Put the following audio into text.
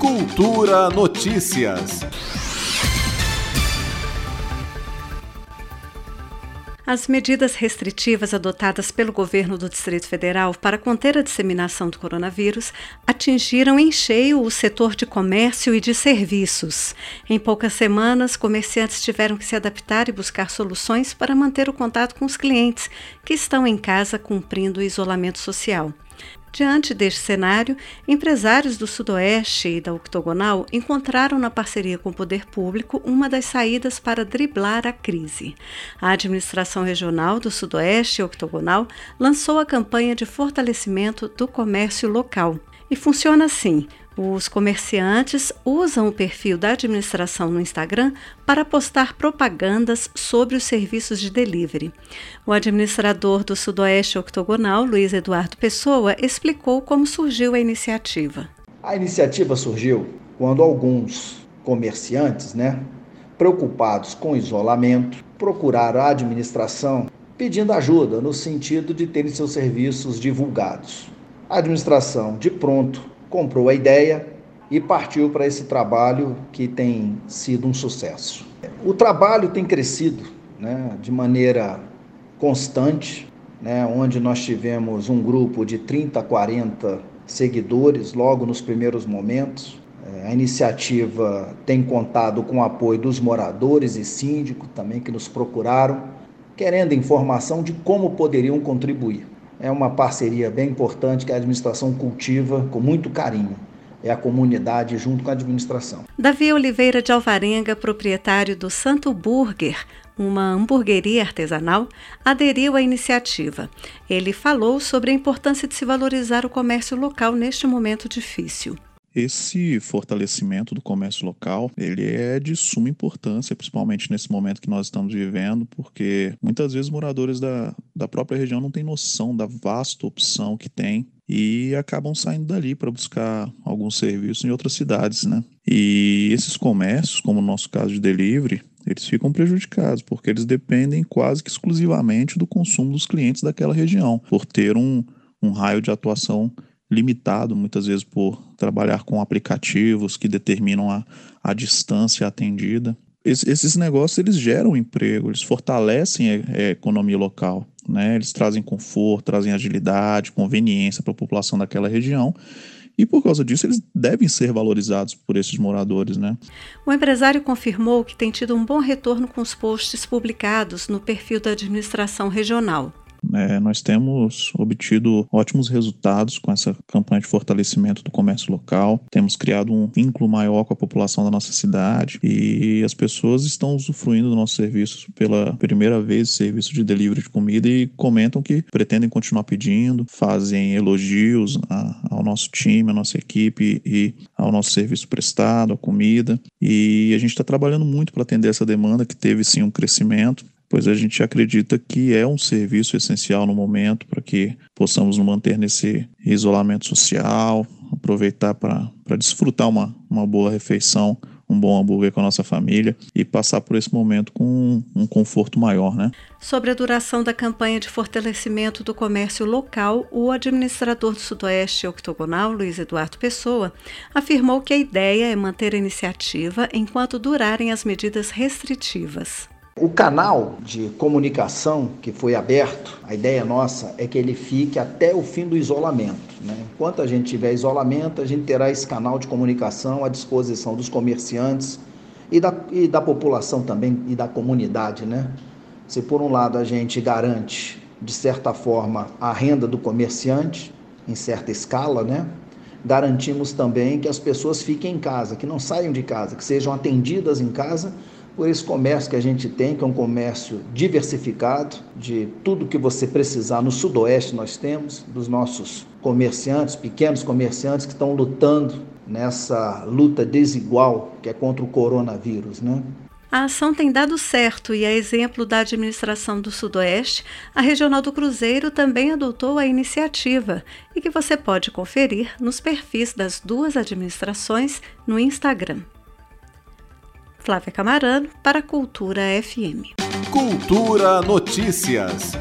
Cultura Notícias. As medidas restritivas adotadas pelo governo do Distrito Federal para conter a disseminação do coronavírus atingiram em cheio o setor de comércio e de serviços. Em poucas semanas, comerciantes tiveram que se adaptar e buscar soluções para manter o contato com os clientes que estão em casa cumprindo o isolamento social. Diante deste cenário, empresários do Sudoeste e da Octogonal encontraram na parceria com o poder público uma das saídas para driblar a crise. A administração regional do Sudoeste e Octogonal lançou a campanha de fortalecimento do comércio local. E funciona assim: os comerciantes usam o perfil da administração no Instagram para postar propagandas sobre os serviços de delivery. O administrador do Sudoeste Octogonal, Luiz Eduardo Pessoa, explicou como surgiu a iniciativa. A iniciativa surgiu quando alguns comerciantes, né, preocupados com isolamento, procuraram a administração pedindo ajuda no sentido de terem seus serviços divulgados. A administração, de pronto, comprou a ideia e partiu para esse trabalho que tem sido um sucesso. O trabalho tem crescido né, de maneira constante, né, onde nós tivemos um grupo de 30, 40 seguidores logo nos primeiros momentos. É, a iniciativa tem contado com o apoio dos moradores e síndicos também que nos procuraram, querendo informação de como poderiam contribuir é uma parceria bem importante que a administração cultiva com muito carinho. É a comunidade junto com a administração. Davi Oliveira de Alvarenga, proprietário do Santo Burger, uma hamburgueria artesanal, aderiu à iniciativa. Ele falou sobre a importância de se valorizar o comércio local neste momento difícil. Esse fortalecimento do comércio local, ele é de suma importância, principalmente nesse momento que nós estamos vivendo, porque muitas vezes moradores da, da própria região não têm noção da vasta opção que tem e acabam saindo dali para buscar alguns serviços em outras cidades, né? E esses comércios, como no nosso caso de delivery, eles ficam prejudicados, porque eles dependem quase que exclusivamente do consumo dos clientes daquela região, por ter um, um raio de atuação limitado, muitas vezes por trabalhar com aplicativos que determinam a, a distância atendida. Es, esses negócios eles geram emprego, eles fortalecem a, a economia local, né? Eles trazem conforto, trazem agilidade, conveniência para a população daquela região e por causa disso eles devem ser valorizados por esses moradores, né? O empresário confirmou que tem tido um bom retorno com os posts publicados no perfil da administração regional. É, nós temos obtido ótimos resultados com essa campanha de fortalecimento do comércio local, temos criado um vínculo maior com a população da nossa cidade e as pessoas estão usufruindo do nosso serviço pela primeira vez, serviço de delivery de comida, e comentam que pretendem continuar pedindo, fazem elogios a, ao nosso time, à nossa equipe e ao nosso serviço prestado, a comida. E a gente está trabalhando muito para atender essa demanda que teve sim um crescimento pois a gente acredita que é um serviço essencial no momento para que possamos nos manter nesse isolamento social, aproveitar para desfrutar uma, uma boa refeição, um bom hambúrguer com a nossa família e passar por esse momento com um, um conforto maior, né? Sobre a duração da campanha de fortalecimento do comércio local, o administrador do Sudoeste Octogonal, Luiz Eduardo Pessoa, afirmou que a ideia é manter a iniciativa enquanto durarem as medidas restritivas. O canal de comunicação que foi aberto, a ideia nossa é que ele fique até o fim do isolamento. Né? Enquanto a gente tiver isolamento, a gente terá esse canal de comunicação à disposição dos comerciantes e da, e da população também e da comunidade. Né? Se por um lado a gente garante, de certa forma, a renda do comerciante, em certa escala, né? garantimos também que as pessoas fiquem em casa, que não saiam de casa, que sejam atendidas em casa por esse comércio que a gente tem, que é um comércio diversificado, de tudo que você precisar. No Sudoeste nós temos, dos nossos comerciantes, pequenos comerciantes que estão lutando nessa luta desigual que é contra o coronavírus, né? A ação tem dado certo e, a exemplo da administração do Sudoeste, a Regional do Cruzeiro também adotou a iniciativa e que você pode conferir nos perfis das duas administrações no Instagram. Flávia Camarano para Cultura FM. Cultura Notícias.